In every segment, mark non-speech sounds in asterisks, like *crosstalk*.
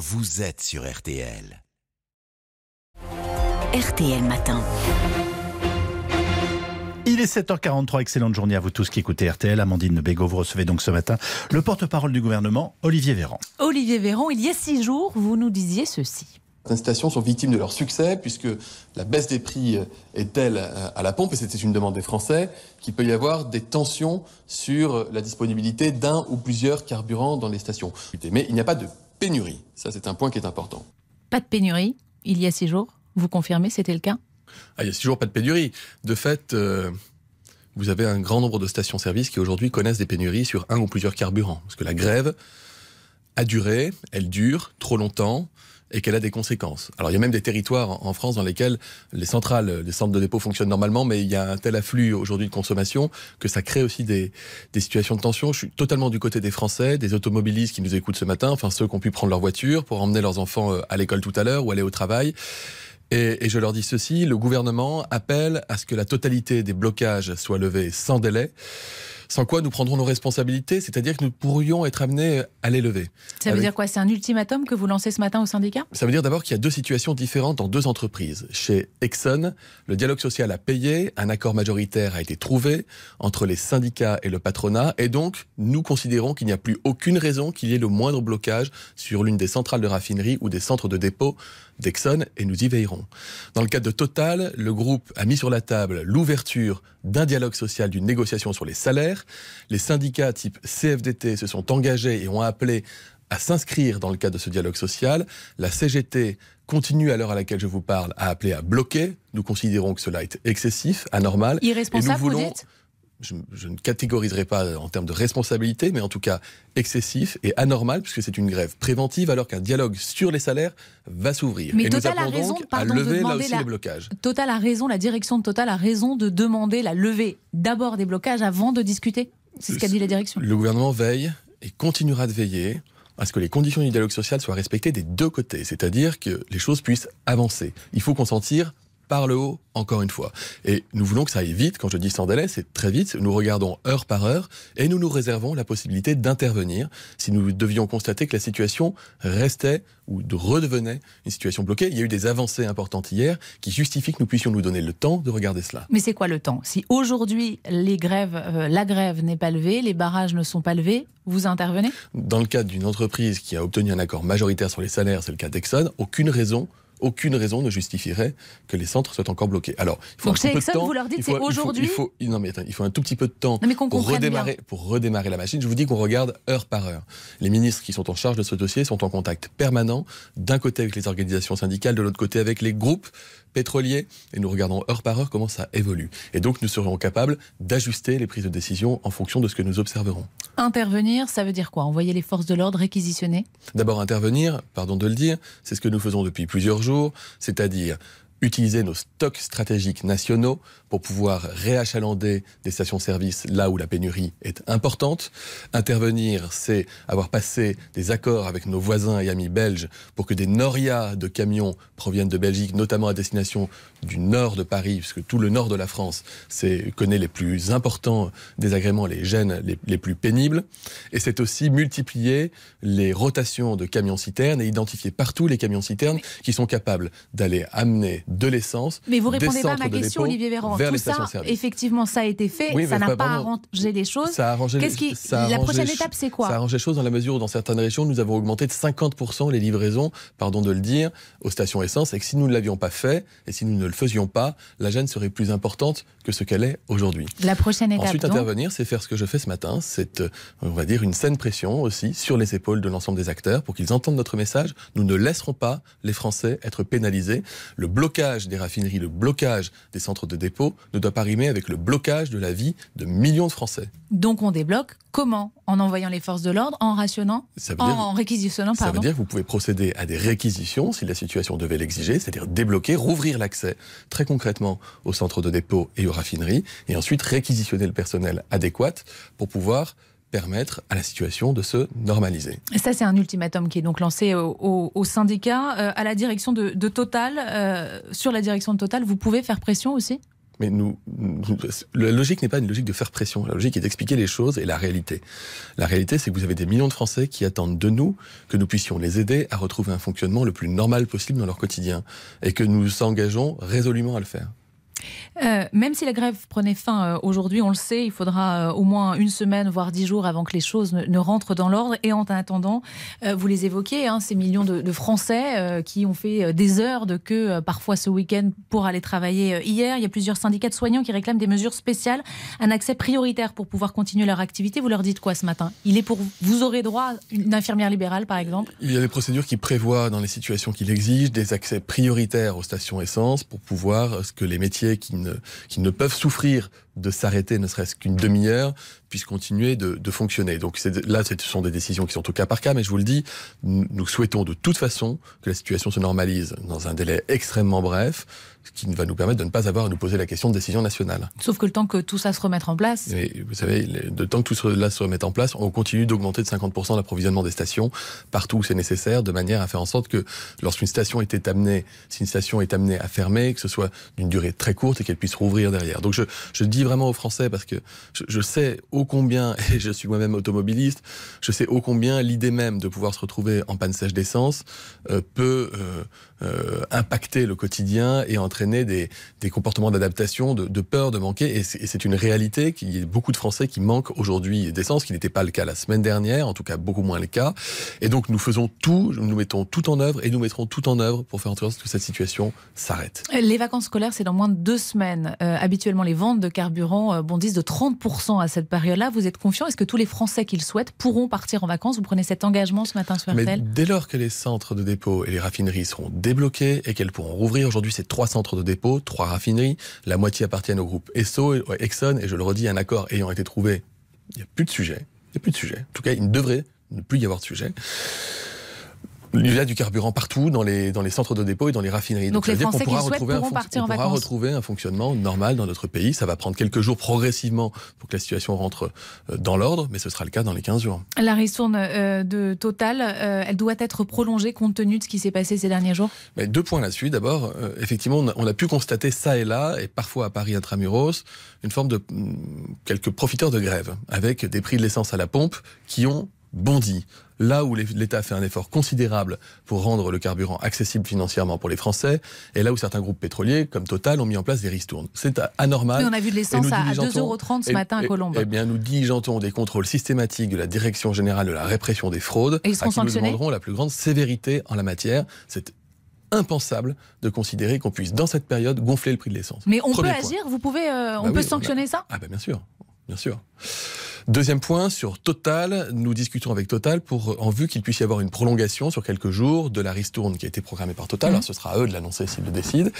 vous êtes sur RTL. RTL Matin. Il est 7h43, excellente journée à vous tous qui écoutez RTL. Amandine Bégaud, vous recevez donc ce matin le porte-parole du gouvernement, Olivier Véran. Olivier Véran, il y a six jours, vous nous disiez ceci. Certaines stations sont victimes de leur succès puisque la baisse des prix est telle à la pompe, et c'était une demande des Français, qu'il peut y avoir des tensions sur la disponibilité d'un ou plusieurs carburants dans les stations. Mais il n'y a pas de pénurie. Ça, c'est un point qui est important. Pas de pénurie, il y a six jours. Vous confirmez, c'était le cas? Ah, Il y a six jours, pas de pénurie. De fait, euh, vous avez un grand nombre de stations-service qui aujourd'hui connaissent des pénuries sur un ou plusieurs carburants. Parce que la grève a duré, elle dure trop longtemps et qu'elle a des conséquences. Alors il y a même des territoires en France dans lesquels les centrales, les centres de dépôt fonctionnent normalement, mais il y a un tel afflux aujourd'hui de consommation que ça crée aussi des, des, situations de tension. Je suis totalement du côté des Français, des automobilistes qui nous écoutent ce matin, enfin ceux qui ont pu prendre leur voiture pour emmener leurs enfants euh, à l'école tout à l'heure ou aller au travail. Et, et, je leur dis ceci, le gouvernement appelle à ce que la totalité des blocages soit levée sans délai sans quoi nous prendrons nos responsabilités, c'est-à-dire que nous pourrions être amenés à les lever. Ça veut dire quoi? C'est un ultimatum que vous lancez ce matin au syndicat? Ça veut dire d'abord qu'il y a deux situations différentes dans deux entreprises. Chez Exxon, le dialogue social a payé, un accord majoritaire a été trouvé entre les syndicats et le patronat, et donc nous considérons qu'il n'y a plus aucune raison qu'il y ait le moindre blocage sur l'une des centrales de raffinerie ou des centres de dépôt d'Exxon et nous y veillerons. Dans le cadre de Total, le groupe a mis sur la table l'ouverture d'un dialogue social, d'une négociation sur les salaires. Les syndicats type CFDT se sont engagés et ont appelé à s'inscrire dans le cadre de ce dialogue social. La CGT continue à l'heure à laquelle je vous parle à appeler à bloquer. Nous considérons que cela est excessif, anormal. Irresponsable, et nous voulons... vous dites? Je, je, ne catégoriserai pas en termes de responsabilité, mais en tout cas excessif et anormal, puisque c'est une grève préventive, alors qu'un dialogue sur les salaires va s'ouvrir. Mais et Total nous a raison pardon, à lever de là aussi la... les blocages. Total a raison, la direction de Total a raison de demander la levée d'abord des blocages avant de discuter. C'est ce qu'a dit la direction. Le gouvernement veille et continuera de veiller à ce que les conditions du dialogue social soient respectées des deux côtés, c'est-à-dire que les choses puissent avancer. Il faut consentir par le haut, encore une fois. Et nous voulons que ça aille vite. Quand je dis sans délai, c'est très vite. Nous regardons heure par heure et nous nous réservons la possibilité d'intervenir si nous devions constater que la situation restait ou de redevenait une situation bloquée. Il y a eu des avancées importantes hier qui justifient que nous puissions nous donner le temps de regarder cela. Mais c'est quoi le temps? Si aujourd'hui les grèves, euh, la grève n'est pas levée, les barrages ne sont pas levés, vous intervenez? Dans le cadre d'une entreprise qui a obtenu un accord majoritaire sur les salaires, c'est le cas d'Exxon, aucune raison aucune raison ne justifierait que les centres soient encore bloqués. Alors, il faut Donc un petit peu Exxon, de temps. vous leur dites il c'est il faut- aujourd'hui il faut, non mais attends, il faut un tout petit peu de temps Non, mais qu'on pour redémarrer, pour redémarrer la machine. Je vous dis qu'on regarde heure par heure. Les ministres qui sont en charge de ce dossier sont en contact permanent, d'un côté avec les organisations syndicales, de l'autre côté avec les groupes pétroliers, et nous regardons heure par heure comment ça évolue. Et donc nous serons capables d'ajuster les prises de décision en fonction de ce que nous observerons. Intervenir, ça veut dire quoi? Envoyer les forces de l'ordre réquisitionner? D'abord intervenir, pardon de le dire, c'est ce que nous faisons depuis plusieurs jours, c'est-à-dire utiliser nos stocks stratégiques nationaux pour pouvoir réachalander des stations-service là où la pénurie est importante. Intervenir, c'est avoir passé des accords avec nos voisins et amis belges pour que des norias de camions proviennent de Belgique, notamment à destination du nord de Paris, puisque tout le nord de la France connaît les plus importants désagréments, les gènes les, les plus pénibles. Et c'est aussi multiplier les rotations de camions-citernes et identifier partout les camions-citernes qui sont capables d'aller amener de l'essence. Mais vous des répondez pas à ma question, Olivier Véran. vers Tout les ça, effectivement, ça a été fait. Oui, ça n'a pas arrangé les choses. Ça a arrangé Qu'est-ce qui- ça a la prochaine les- étape, c'est quoi Ça a arrangé les choses dans la mesure où, dans certaines régions, nous avons augmenté de 50% les livraisons, pardon de le dire, aux stations essence, et que si nous ne l'avions pas fait, et si nous ne le faisions pas, la gêne serait plus importante que ce qu'elle est aujourd'hui. La prochaine étape, Ensuite, donc intervenir, c'est faire ce que je fais ce matin, c'est, euh, on va dire, une saine pression aussi sur les épaules de l'ensemble des acteurs pour qu'ils entendent notre message. Nous ne laisserons pas les Français être pénalisés. Le blocage des raffineries, le blocage des centres de dépôt ne doit pas rimer avec le blocage de la vie de millions de Français. Donc on débloque. Comment? En envoyant les forces de l'ordre, en rationnant, Ça veut en, dire- en réquisitionnant, Ça veut pardon. dire que vous pouvez procéder à des réquisitions si la situation devait l'exiger, c'est-à-dire débloquer, rouvrir l'accès très concrètement aux centres de dépôt et aux raffineries, et ensuite réquisitionner le personnel adéquat pour pouvoir permettre à la situation de se normaliser. Et Ça, c'est un ultimatum qui est donc lancé au, au- au syndicat, euh, à la direction de, de Total. euh, sur la direction de Total, vous pouvez faire pression aussi? Mais nous, la logique n'est pas une logique de faire pression. La logique est d'expliquer les choses et la réalité. La réalité, c'est que vous avez des millions de Français qui attendent de nous que nous puissions les aider à retrouver un fonctionnement le plus normal possible dans leur quotidien et que nous nous engageons résolument à le faire. Euh, même si la grève prenait fin euh, aujourd'hui, on le sait, il faudra euh, au moins une semaine, voire dix jours avant que les choses ne, rentrent dans l'ordre. Et en attendant, vous les évoquez, hein, ces millions de, Français qui ont fait des heures de queue parfois ce week-end pour aller travailler hier. Il y a plusieurs syndicats de soignants qui réclament des mesures spéciales, un accès prioritaire pour pouvoir continuer leur activité. Vous leur dites quoi ce matin? Il est pour vous aurez droit à une infirmière libérale, par exemple? Il y a des procédures qui prévoient, dans les situations qui l'exigent, des accès prioritaires aux stations essence pour pouvoir ce que les métiers qui ne, qui ne peuvent souffrir de s'arrêter ne serait-ce qu'une demi-heure puisse continuer de, de fonctionner. Donc là, ce sont des décisions qui sont au cas par cas, mais je vous le dis, nous souhaitons de toute façon que la situation se normalise dans un délai extrêmement bref, ce qui va nous permettre de ne pas avoir à nous poser la question de décision nationale. Sauf que le temps que tout ça se remette en place... Mais vous savez, le temps que tout cela se remette en place, on continue d'augmenter de 50% l'approvisionnement des stations partout où c'est nécessaire, de manière à faire en sorte que lorsqu'une station était amenée, si une station est amenée à fermer, que ce soit d'une durée très courte et qu'elle puisse rouvrir derrière. Donc je, je dis vraiment aux Français, parce que je, sais ô combien, *laughs* et je suis moi-même automobiliste, je sais ô combien l'idée même de pouvoir se retrouver en panne sèche d'essence euh, peut euh, euh, impacter le quotidien et entraîner des, des comportements d'adaptation, de, peur de manquer. Et c'est une réalité qu'il y a beaucoup de Français qui manquent aujourd'hui d'essence, ce qui n'était pas le cas la semaine dernière, en tout cas beaucoup moins le cas. Et donc nous faisons tout, nous mettons tout en œuvre et nous mettrons tout en œuvre pour faire en sorte que cette situation s'arrête. Les vacances scolaires, c'est dans moins de deux semaines. Habituellement, les ventes de carburant euh, bondissent de 30% à cette période-là. Vous êtes confiant? Est-ce que tous les Français qui le souhaitent pourront partir en vacances? Vous prenez cet engagement ce matin sur RTL? dès lors que les centres de dépôt et les raffineries seront débloqués et qu'elles pourront rouvrir. Aujourd'hui, c'est trois centres de dépôt, trois raffineries. La moitié appartiennent au groupe Esso, Exxon, et je le redis, un accord ayant été trouvé, il n'y a plus de sujet. Il n'y a plus de sujet. En tout cas, il ne devrait ne plus y avoir de sujet il y a du carburant partout dans les, dans les centres de dépôt et dans les raffineries. Donc, les Français qui retrouver un, partir on pourra retrouver un fonctionnement normal dans notre pays. Ça va prendre quelques jours progressivement pour que la situation rentre euh, dans l'ordre, mais ce sera le cas dans les 15 jours. La ristourne euh, de Total, euh, elle doit être prolongée compte tenu de ce qui s'est passé ces derniers jours mais Deux points là-dessus. D'abord, effectivement, on a, on a, pu constater ça et là, et parfois à Paris intramuros, une forme de mm, quelques profiteurs de grève, avec des prix de l'essence à la pompe qui ont bondi. Là où l'État fait un effort considérable pour rendre le carburant accessible financièrement pour les Français, et là où certains groupes pétroliers, comme Total, ont mis en place des ristournes. C'est anormal. on a vu de l'essence à 2,30€ ce matin à Colombe. Eh bien, nous diligentons des contrôles systématiques de la Direction générale de la répression des fraudes, et ils seront à qui nous demanderons la plus grande sévérité en la matière. C'est impensable de considérer qu'on puisse, dans cette période, gonfler le prix de l'essence. Mais on peut agir, vous pouvez, euh, on bah peut sanctionner ça? Ah ben bien sûr, bien sûr. Deuxième point, sur Total, nous discutons avec Total pour, en vue qu'il puisse y avoir une prolongation sur quelques jours de la ristourne qui a été programmée par Total. Mhm. Alors ce sera à eux de l'annoncer s'ils le décident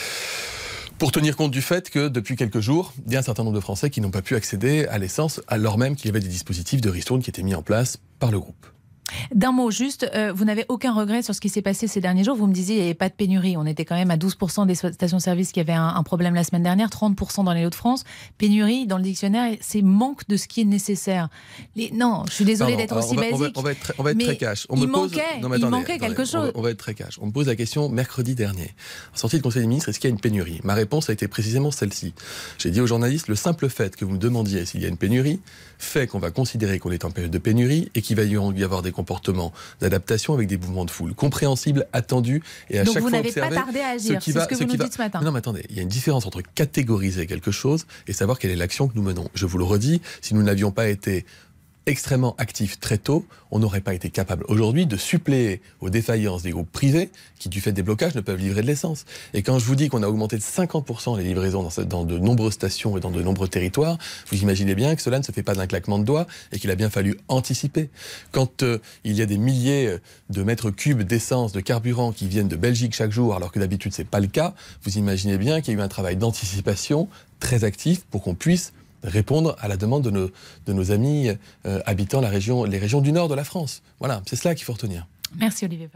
pour tenir compte du fait que depuis quelques jours, il y a un certain nombre de Français qui n'ont pas pu accéder à l'essence alors même qu'il y avait des dispositifs de ristourne qui étaient mis en place par le groupe. D'un mot juste, euh, vous n'avez aucun regret sur ce qui s'est passé ces derniers jours. Vous me disiez qu'il n'y avait pas de pénurie. On était quand même à 12% des stations-service qui avaient un, problème la semaine dernière, 30% dans les Hauts-de-France. Pénurie, dans le dictionnaire, c'est manque de ce qui est nécessaire. Non, je suis désolé d'être aussi basique. On va, être, très cash. il manquait, quelque chose. On, va être très cash. On me pose la question mercredi dernier. En sortie du Conseil des ministres, est-ce qu'il y a une pénurie? Ma réponse a été précisément celle-ci. J'ai dit aux journalistes, le simple fait que vous me demandiez s'il y a une pénurie fait qu'on va considérer qu'on est en période de pénurie et qu'il va y avoir des comportements d'adaptation avec des mouvements de foule compréhensibles, attendus et à Donc chaque vous fois n'avez pas tardé à agir, c'est ce que vous nous dites ce matin. Non mais attendez, il y a une différence entre catégoriser quelque chose et savoir quelle est l'action que nous menons. Je vous le redis, si nous n'avions pas été extrêmement actif très tôt, on n'aurait pas été capable aujourd'hui de suppléer aux défaillances des groupes privés qui, du fait des blocages, ne peuvent livrer de l'essence. Et quand je vous dis qu'on a augmenté de 50% les livraisons dans, dans, de nombreuses stations et dans de nombreux territoires, vous imaginez bien que cela ne se fait pas d'un claquement de doigts et qu'il a bien fallu anticiper. Quand euh, il y a des milliers euh, de mètres cubes d'essence, de carburant qui viennent de Belgique chaque jour, alors que d'habitude c'est pas le cas, vous imaginez bien qu'il y a eu un travail d'anticipation très actif pour qu'on puisse répondre à la demande de nos, amis euh, habitant les régions du nord de la France. Voilà, c'est cela qu'il faut retenir. Merci Olivier.